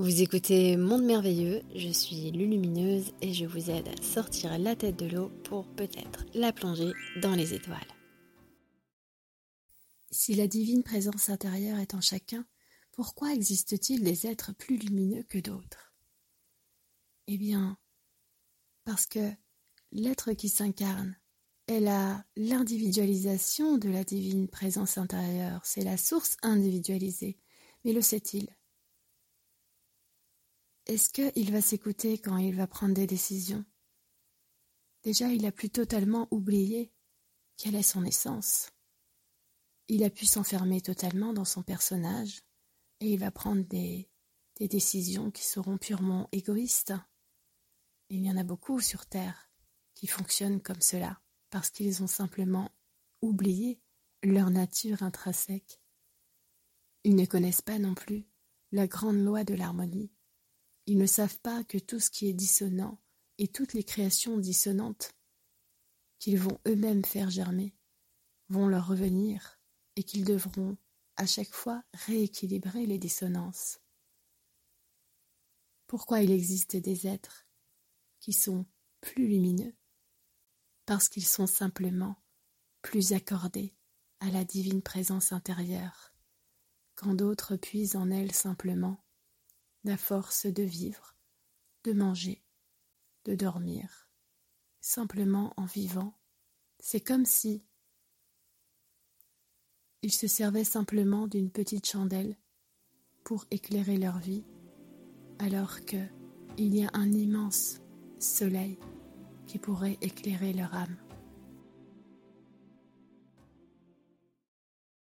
Vous écoutez Monde Merveilleux, je suis Lulumineuse et je vous aide à sortir la tête de l'eau pour peut-être la plonger dans les étoiles. Si la divine présence intérieure est en chacun, pourquoi existe-t-il des êtres plus lumineux que d'autres? Eh bien, parce que l'être qui s'incarne est l'individualisation de la divine présence intérieure, c'est la source individualisée. Mais le sait-il? Est-ce qu'il va s'écouter quand il va prendre des décisions? Déjà, il a pu totalement oublier quelle est son essence. Il a pu s'enfermer totalement dans son personnage et il va prendre des décisions qui seront purement égoïstes. Il y en a beaucoup sur Terre qui fonctionnent comme cela parce qu'ils ont simplement oublié leur nature intrinsèque. Ils ne connaissent pas non plus la grande loi de l'harmonie ils ne savent pas que tout ce qui est dissonant et toutes les créations dissonantes qu'ils vont eux-mêmes faire germer vont leur revenir et qu'ils devront à chaque fois rééquilibrer les dissonances. Pourquoi il existe des êtres qui sont plus lumineux? Parce qu'ils sont simplement plus accordés à la divine présence intérieure, quand d'autres puisent en elle simplement la force de vivre, de manger, de dormir, simplement en vivant. C'est comme si ils se servaient simplement d'une petite chandelle pour éclairer leur vie, alors que il y a un immense soleil qui pourrait éclairer leur âme.